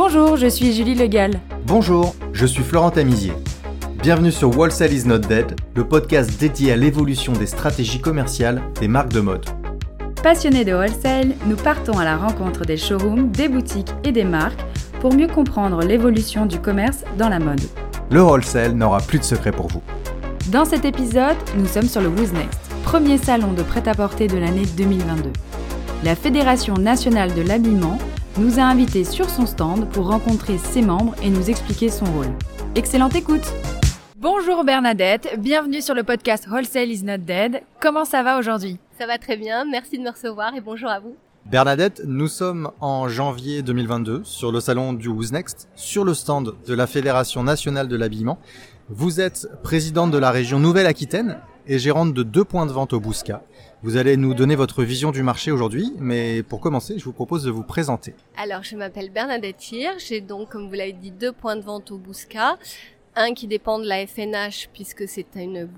Bonjour, je suis Julie Legal. Bonjour, je suis Florent Tamizier. Bienvenue sur Wholesale is not dead, le podcast dédié à l'évolution des stratégies commerciales des marques de mode. Passionnés de wholesale, nous partons à la rencontre des showrooms, des boutiques et des marques pour mieux comprendre l'évolution du commerce dans la mode. Le wholesale n'aura plus de secret pour vous. Dans cet épisode, nous sommes sur le Who's Next, premier salon de prêt-à-porter de l'année 2022. La Fédération nationale de l'habillement nous a invités sur son stand pour rencontrer ses membres et nous expliquer son rôle. Excellente écoute Bonjour Bernadette, bienvenue sur le podcast Wholesale is not dead. Comment ça va aujourd'hui? Ça va très bien, merci de me recevoir et bonjour à vous. Bernadette, nous sommes en janvier 2022 sur le salon du Who's Next, sur le stand de la Fédération nationale de l'habillement. Vous êtes présidente de la région Nouvelle-Aquitaine et gérante de deux points de vente au Bousca. Vous allez nous donner votre vision du marché aujourd'hui, mais pour commencer, je vous propose de vous présenter. Alors, je m'appelle Bernadette Hir, j'ai donc, comme vous l'avez dit, deux points de vente au Bousca un qui dépend de la FNH puisque c'est une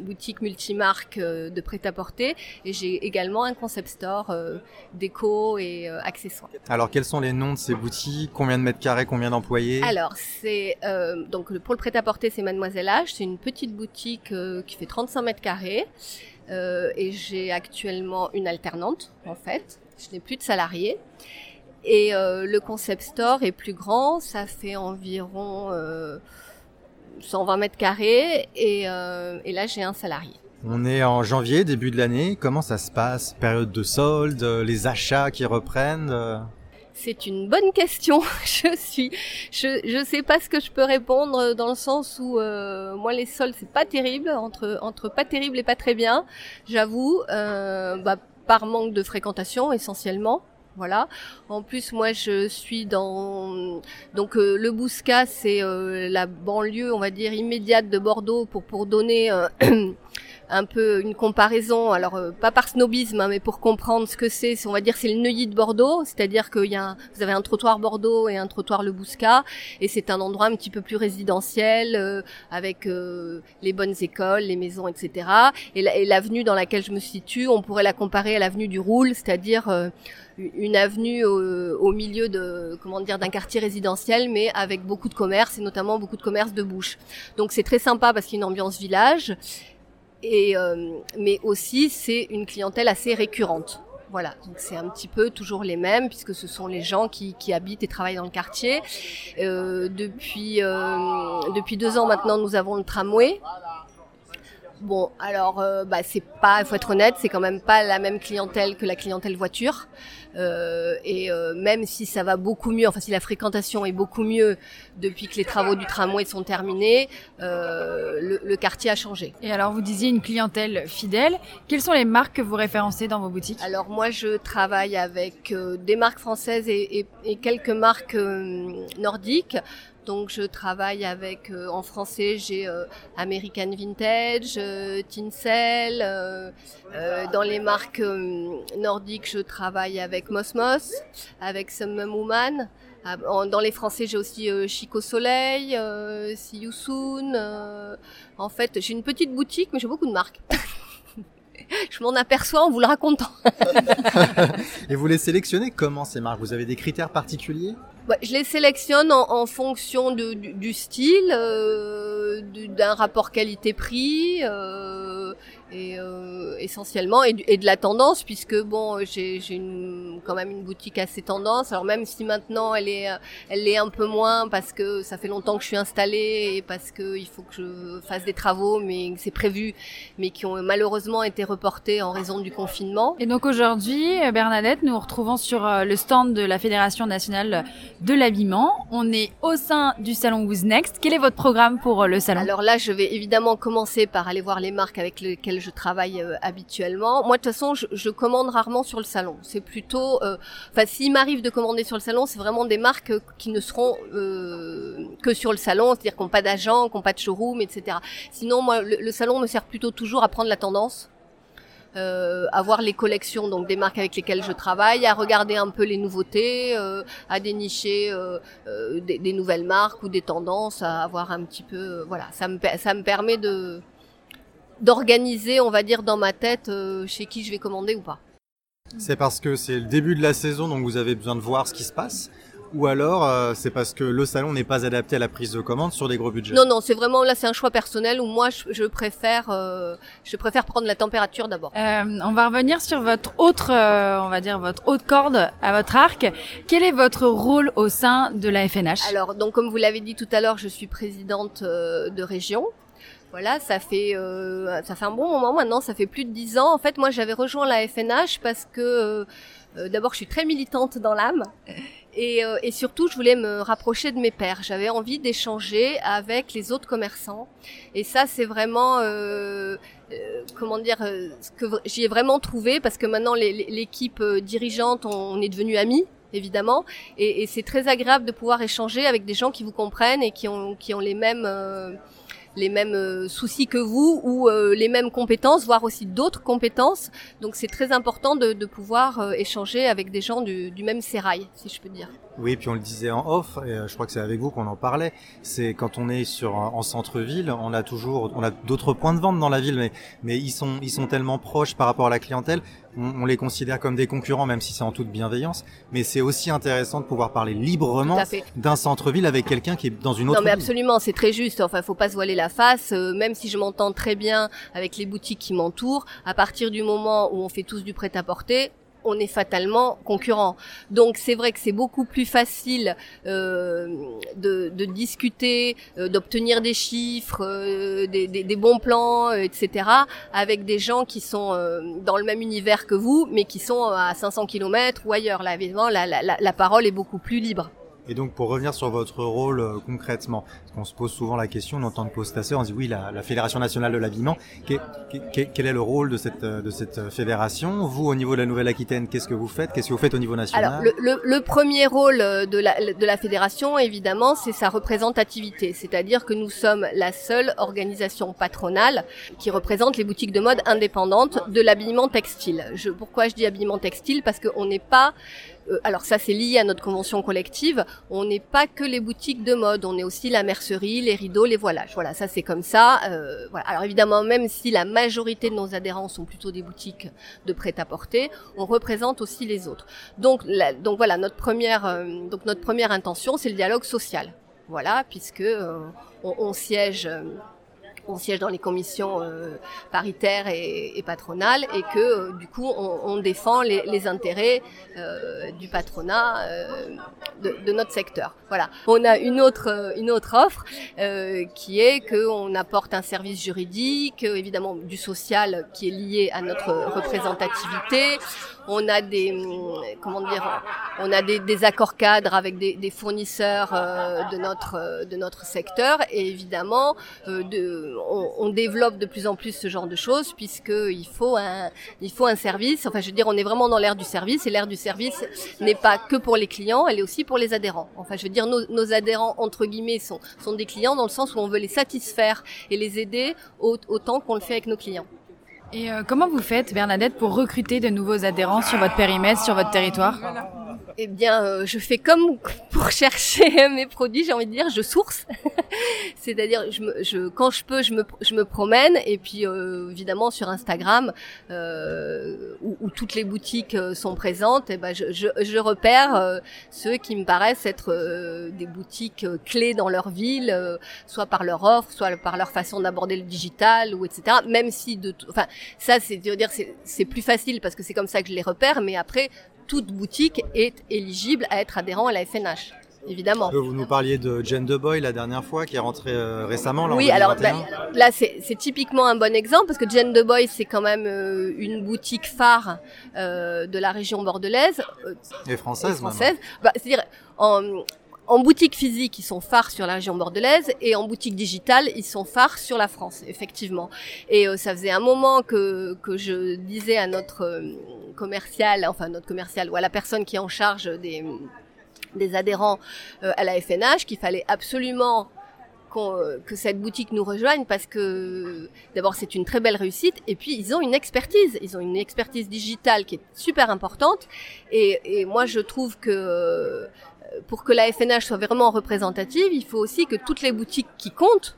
boutique multimarque euh, de prêt-à-porter et j'ai également un concept store euh, déco et euh, accessoires. Alors quels sont les noms de ces boutiques? Combien de mètres carrés Combien d'employés? Alors c'est donc pour le prêt-à-porter c'est Mademoiselle H, c'est une petite boutique qui fait 35 mètres carrés et j'ai actuellement une alternante en fait. Je n'ai plus de salariés. Et le concept store est plus grand, ça fait environ 120 mètres carrés et, euh, et là j'ai un salarié. On est en janvier, début de l'année. Comment ça se passe? Période de solde, les achats qui reprennent c'est une bonne question. je suis, je, je sais pas ce que je peux répondre dans le sens où euh, moi les soldes c'est pas terrible entre entre pas terrible et pas très bien. J'avoue, euh, bah, par manque de fréquentation essentiellement. Voilà. En plus, moi, je suis dans donc euh, le Bousca, c'est euh, la banlieue, on va dire immédiate de Bordeaux pour pour donner euh, un peu une comparaison, alors euh, pas par snobisme, hein, mais pour comprendre ce que c'est, on va dire c'est le Neuilly de Bordeaux, c'est-à-dire qu'il y a vous avez un trottoir Bordeaux et un trottoir Le Bouscat, et c'est un endroit un petit peu plus résidentiel, euh, avec euh, les bonnes écoles, les maisons, etc. Et l'avenue dans laquelle je me situe, on pourrait la comparer à l'avenue du Roule, c'est-à-dire une avenue au, milieu de comment dire d'un quartier résidentiel mais avec beaucoup de commerces et notamment beaucoup de commerces de bouche. Donc c'est très sympa parce qu'il y a une ambiance village et euh, mais aussi c'est une clientèle assez récurrente. Voilà, donc c'est un petit peu toujours les mêmes puisque ce sont les gens qui, qui habitent et travaillent dans le quartier. Euh, depuis euh, depuis deux ans maintenant, nous avons le tramway. Bon, alors euh, bah c'est pas, il faut être honnête, c'est quand même pas la même clientèle que la clientèle voiture. Euh, et euh, même si ça va beaucoup mieux, enfin si la fréquentation est beaucoup mieux depuis que les travaux du tramway sont terminés, euh, le, le, quartier a changé. Et alors vous disiez une clientèle fidèle. Quelles sont les marques que vous référencez dans vos boutiques? Alors moi je travaille avec des marques françaises et, et, et quelques marques nordiques. Donc je travaille avec euh, en français j'ai euh, American Vintage, euh, Tinsel. dans les marques nordiques je travaille avec Mosmos, avec Summum Woman. Ah, dans les français j'ai aussi Chico Soleil, See You Soon. en fait j'ai une petite boutique mais j'ai beaucoup de marques. je m'en aperçois en vous le racontant. Et vous les sélectionnez comment ces marques? Vous avez des critères particuliers? Je les sélectionne en, en fonction de, du, du, style, euh, d'un rapport qualité-prix. Euh, et euh, essentiellement et, et, de la tendance puisque bon j'ai quand même une boutique assez tendance. Alors même si maintenant elle est elle est un peu moins parce que ça fait longtemps que je suis installée et parce que il faut que je fasse des travaux mais c'est prévu mais qui ont malheureusement été reportés en raison du confinement. Et donc aujourd'hui Bernadette nous nous retrouvons sur euh, le stand de la Fédération nationale de l'habillement. On est au sein du salon Who's Next. Quel est votre programme pour euh, le salon? Alors là je vais évidemment commencer par aller voir les marques avec lesquelles je travaille euh, habituellement. Moi, de toute façon, je, commande rarement sur le salon. C'est plutôt, euh, enfin, s'il m'arrive de commander sur le salon, c'est vraiment des marques qui ne seront euh, que sur le salon, c'est-à-dire qui n'ont pas d'agent, qui n'ont pas de showroom, etc. Sinon, moi, le, salon me sert plutôt toujours à prendre la tendance. Euh, à voir les collections donc des marques avec lesquelles je travaille, à regarder un peu les nouveautés, euh, à dénicher euh, des, des, nouvelles marques ou des tendances, à avoir un petit peu voilà, ça me ça me permet de d'organiser, on va dire, dans ma tête euh, chez qui je vais commander ou pas. C'est parce que c'est le début de la saison, donc vous avez besoin de voir ce qui se passe ou alors euh, c'est parce que le salon n'est pas adapté à la prise de commande sur des gros budgets? Non, non, c'est vraiment là, c'est un choix personnel où moi je, je préfère, euh, je préfère prendre la température d'abord. Euh, on va revenir sur votre autre, on va dire votre haute corde à votre arc. Quel est votre rôle au sein de la FNH Alors, donc comme vous l'avez dit tout à l'heure, je suis présidente de région. Voilà, ça fait ça fait un bon moment maintenant, ça fait plus de dix ans. En fait, moi, j'avais rejoint la FNH parce que d'abord, je suis très militante dans l'âme. Et, euh, et, surtout, je voulais me rapprocher de mes pères. J'avais envie d'échanger avec les autres commerçants. Et ça, c'est vraiment, euh, euh comment dire, euh, ce que j'y ai vraiment trouvé parce que maintenant, l'équipe dirigeante, on est devenus amis évidemment, et, et c'est très agréable de pouvoir échanger avec des gens qui vous comprennent et qui ont, qui ont les mêmes les mêmes euh, soucis que vous ou euh, les mêmes compétences, voire aussi d'autres compétences. Donc c'est très important de, pouvoir euh, échanger avec des gens du, du, même sérail, si je peux dire. Oui, puis on le disait en off, et je crois que c'est avec vous qu'on en parlait. C'est quand on est sur en centre-ville, on a toujours, on a d'autres points de vente dans la ville, mais mais ils sont ils sont tellement proches par rapport à la clientèle on, les considère comme des concurrents, même si c'est en toute bienveillance. Mais c'est aussi intéressant de pouvoir parler librement d'un centre-ville avec quelqu'un qui est dans une autre. Non, mais absolument, c'est très juste. Enfin, faut pas se voiler la face. Euh, même si je m'entends très bien avec les boutiques qui m'entourent, à partir du moment où on fait tous du prêt-à-porter, on est fatalement concurrent. Donc c'est vrai que c'est beaucoup plus facile euh, de, discuter, euh, d'obtenir des chiffres, euh, des, bons plans, etc. avec des gens qui sont dans le même univers que vous, mais qui sont à 500 km ou ailleurs. Là, évidemment, la parole est beaucoup plus libre. Et donc pour revenir sur votre rôle euh, concrètement, parce qu'on se pose souvent la question, on entend de poster, on se dit oui, la, la Fédération nationale de l'habillement, quel, quel, est le rôle de cette, euh, de cette euh, fédération? Vous, au niveau de la Nouvelle-Aquitaine, qu'est-ce que vous faites? Qu'est-ce que vous faites au niveau national? Alors le, le, le, premier rôle de la, de la fédération, évidemment, c'est sa représentativité, c'est-à-dire que nous sommes la seule organisation patronale qui représente les boutiques de mode indépendantes de l'habillement textile. Je, pourquoi je dis habillement textile? Parce qu'on n'est pas euh, alors ça c'est lié à notre convention collective, on n'est pas que les boutiques de mode, on est aussi la mercerie, les rideaux, les voilages. Voilà, ça c'est comme ça. Euh, voilà. Alors évidemment, même si la majorité de nos adhérents sont plutôt des boutiques de prêt-à-porter, on représente aussi les autres. Donc, donc voilà, notre première, euh, donc notre première intention, c'est le dialogue social. Voilà, puisque on, on, siège on siège dans les commissions euh, paritaires et, patronales et que euh, du coup on, défend les, intérêts euh, du patronat de, notre secteur. Voilà. On a une autre une autre offre qui est qu'on apporte un service juridique, évidemment du social qui est lié à notre représentativité on a des comment dire on a des, accords cadres avec des, fournisseurs de notre de notre secteur et évidemment de, on, développe de plus en plus ce genre de choses puisque il faut un il faut un service. Enfin je veux dire on est vraiment dans l'ère du service et l'ère du service n'est pas que pour les clients elle est aussi pour les adhérents. Enfin je veux dire nos, nos adhérents entre guillemets sont sont des clients dans le sens où on veut les satisfaire et les aider autant qu'on le fait avec nos clients. Et euh, comment vous faites, Bernadette, pour recruter de nouveaux adhérents sur votre périmètre, sur votre territoire? Eh bien, euh, je fais comme pour chercher mes produits, j'ai envie de dire, je source. C'est-à-dire, je, je, quand je peux, je me, je me promène. Et puis, euh, évidemment, sur Instagram, euh, où, où, toutes les boutiques euh, sont présentes, eh ben, je, je, je repère euh, ceux qui me paraissent être des boutiques clés dans leur ville, soit par leur offre, soit par leur façon d'aborder le digital, ou etc. Même si, de, enfin, ça, c'est dire, c'est plus facile parce que c'est comme ça que je les repère. Mais après, toute boutique est éligible à être adhérent à la FNH évidemment. Vous nous parliez de Jane de Boy la dernière fois, qui est rentrée euh, récemment. Là, oui, alors bah, là, c'est typiquement un bon exemple parce que Jane de Boy, c'est quand même euh, une boutique phare euh, de la région bordelaise et française. française. Bah, C'est-à-dire en, en boutique physique, ils sont phares sur la région bordelaise et en boutique digitale, ils sont phares sur la France, effectivement. Et euh, ça faisait un moment que, que je disais à notre euh, commercial, enfin notre commercial ou à la personne qui est en charge des, des adhérents euh, à la FNH qu'il fallait absolument que cette boutique nous rejoigne parce que d'abord c'est une très belle réussite et puis ils ont une expertise, ils ont une expertise digitale qui est super importante et, et moi je trouve que pour que la FNH soit vraiment représentative, il faut aussi que toutes les boutiques qui comptent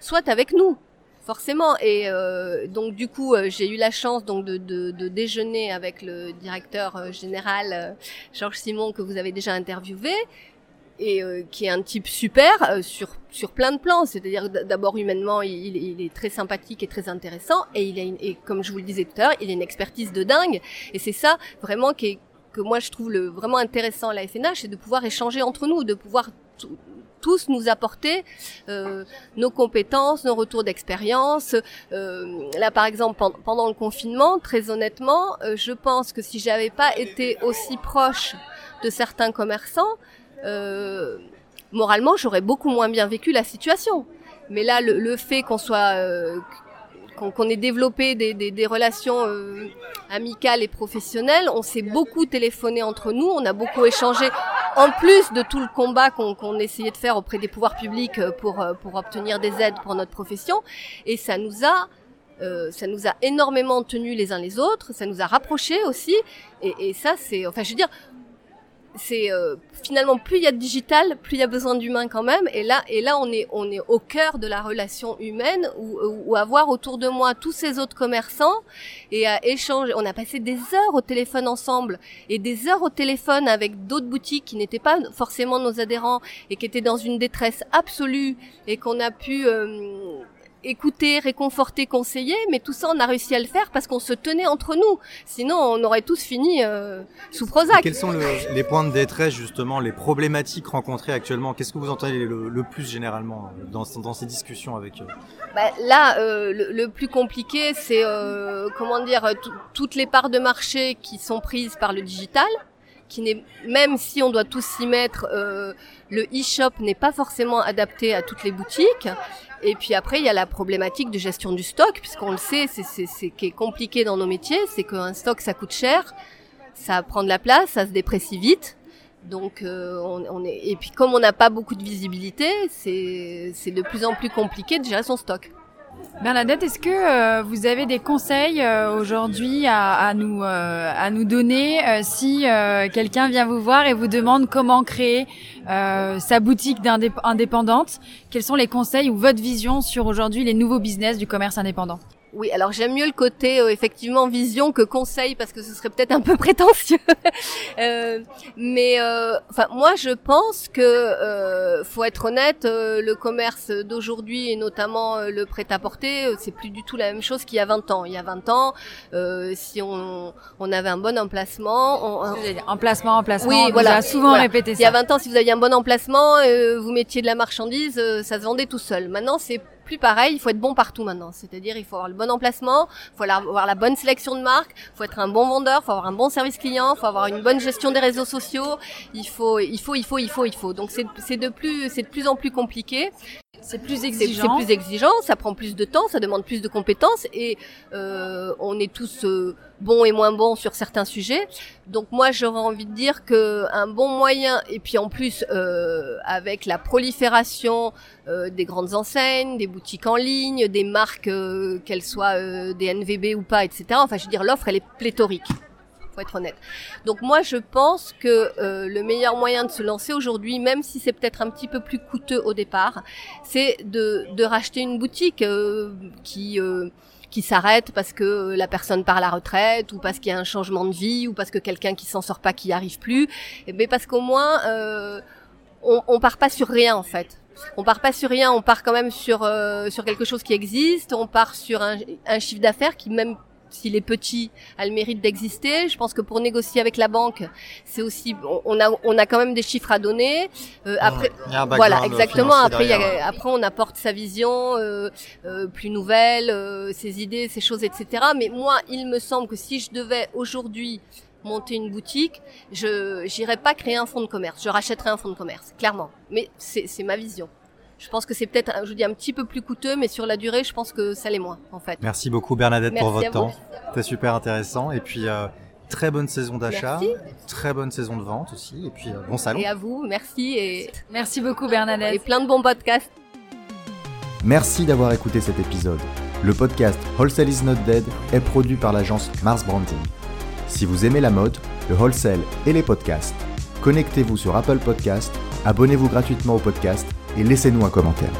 soient avec nous forcément. Et euh, donc du coup euh, j'ai eu la chance donc de, de, de, déjeuner avec le directeur euh, général Georges Simon que vous avez déjà interviewé et qui est un type super sur sur plein de plans. C'est-à-dire d'abord humainement, il, il, est très sympathique et très intéressant, et il a une, et comme je vous le disais tout à l'heure, il a une expertise de dingue. Et c'est ça vraiment qui est, que moi je trouve le, vraiment intéressant à la FNH, c'est de pouvoir échanger entre nous, de pouvoir tous nous apporter euh, nos compétences, nos retours d'expérience. Euh, là, par exemple, pendant le confinement, très honnêtement, euh, je pense que si j'avais pas été aussi proche de certains commerçants, euh, moralement, j'aurais beaucoup moins bien vécu la situation. Mais là, le, fait qu'on soit euh, qu'on ait développé des, relations euh, amicales et professionnelles. On s'est beaucoup téléphoné entre nous, on a beaucoup échangé, en plus de tout le combat qu'on essayait de faire auprès des pouvoirs publics pour, obtenir des aides pour notre profession. Et ça nous a... Ça nous a énormément tenus les uns les autres, ça nous a rapprochés aussi, et, et ça c'est, enfin je veux dire, c'est euh, finalement plus il y a de digital, plus il y a besoin d'humain quand même. Et là, et là, on est on est au cœur de la relation humaine où, avoir autour de moi tous ces autres commerçants et à échanger. On a passé des heures au téléphone ensemble et des heures au téléphone avec d'autres boutiques qui n'étaient pas forcément nos adhérents et qui étaient dans une détresse absolue et qu'on a pu euh, écouter, réconforter, conseiller, mais tout ça on a réussi à le faire parce qu'on se tenait entre nous. Sinon on aurait tous fini euh, sous Prozac. quels sont le, les points de détresse justement, les problématiques rencontrées actuellement? Qu'est-ce que vous entendez le, le plus généralement dans, dans, ces discussions avec eux bah, Là, euh, le, le, plus compliqué, c'est euh, comment dire toutes les parts de marché qui sont prises par le digital qui n'est même si on doit tous s'y mettre, euh, le e-shop n'est pas forcément adapté à toutes les boutiques. Et puis après, il y a la problématique de gestion du stock, puisqu'on le sait, c'est ce qui est compliqué dans nos métiers, c'est qu'un stock ça coûte cher, ça prend de la place, ça se déprécie vite. Donc euh, on, est et puis comme on n'a pas beaucoup de visibilité, c'est de plus en plus compliqué de gérer son stock. Bernadette, est-ce que euh, vous avez des conseils euh, aujourd'hui à, nous euh, à nous donner euh, si quelqu'un vient vous voir et vous demande comment créer sa boutique indépendante? Quels sont les conseils ou votre vision sur aujourd'hui les nouveaux business du commerce indépendant? Oui, alors j'aime mieux le côté euh, effectivement vision que conseil parce que ce serait peut-être un peu prétentieux. euh, mais euh, enfin moi je pense que euh, faut être honnête, euh, le commerce d'aujourd'hui et notamment euh, le prêt-à-porter, c'est plus du tout la même chose qu'il y a 20 ans. Il y a 20 ans, si on, on avait un bon emplacement, on, emplacement, emplacement. Oui, on voilà, a souvent voilà. répété ça. Il y a 20 ans, si vous aviez un bon emplacement, vous mettiez de la marchandise, ça se vendait tout seul. Maintenant, c'est plus pareil, il faut être bon partout maintenant. C'est-à-dire, il faut avoir le bon emplacement, il faut avoir la bonne sélection de marques, il faut être un bon vendeur, il faut avoir un bon service client, il faut avoir une bonne gestion des réseaux sociaux. Il faut, il faut, il faut, il faut, il faut. Donc c'est de plus, c'est de plus en plus compliqué. C'est plus exigeant. C'est plus exigeant, ça prend plus de temps, ça demande plus de compétences et euh, on est tous euh, bons et moins bons sur certains sujets. Donc moi j'aurais envie de dire que un bon moyen et puis en plus euh, avec la prolifération euh, des grandes enseignes, des boutiques en ligne, des marques euh, qu'elles soient euh, des NVB ou pas, etc. Enfin je veux dire l'offre elle est pléthorique faut être honnête. Donc moi je pense que euh, le meilleur moyen de se lancer aujourd'hui, même si c'est peut-être un petit peu plus coûteux au départ, c'est de, de racheter une boutique euh, qui euh, qui s'arrête parce que la personne part à la retraite ou parce qu'il y a un changement de vie ou parce que quelqu'un qui s'en sort pas qui y arrive plus, mais ben, parce qu'au moins euh, on, on part pas sur rien en fait on part pas sur rien, on part quand même sur euh, sur quelque chose qui existe, on part sur un, un chiffre d'affaires qui même s'il est petit, a le mérite d'exister. Je pense que pour négocier avec la banque, c'est aussi, on a, on a quand même des chiffres à donner. Euh, après, voilà, exactement. Après, y a, après, on apporte sa vision euh, euh, plus nouvelle, euh, ses idées, ses choses, etc. Mais moi, il me semble que si je devais aujourd'hui monter une boutique, je j'irais pas créer un fonds de commerce. Je rachèterais un fonds de commerce, clairement. Mais c'est ma vision. Je pense que c'est peut-être, je dis, un petit peu plus coûteux, mais sur la durée, je pense que ça l'est moins, en fait. Merci beaucoup Bernadette Merci pour votre temps. C'était super intéressant. Et puis, euh, très bonne saison d'achat, très bonne saison de vente aussi. Et puis, euh, bon salon. Et à vous, merci. Et merci beaucoup Bernadette. Et plein de bons podcasts. Merci d'avoir écouté cet épisode. Le podcast Wholesale is not dead est produit par l'agence Mars Branding. Si vous aimez la mode, le wholesale et les podcasts, connectez-vous sur Apple Podcast, abonnez-vous gratuitement au podcast et laissez-nous un commentaire.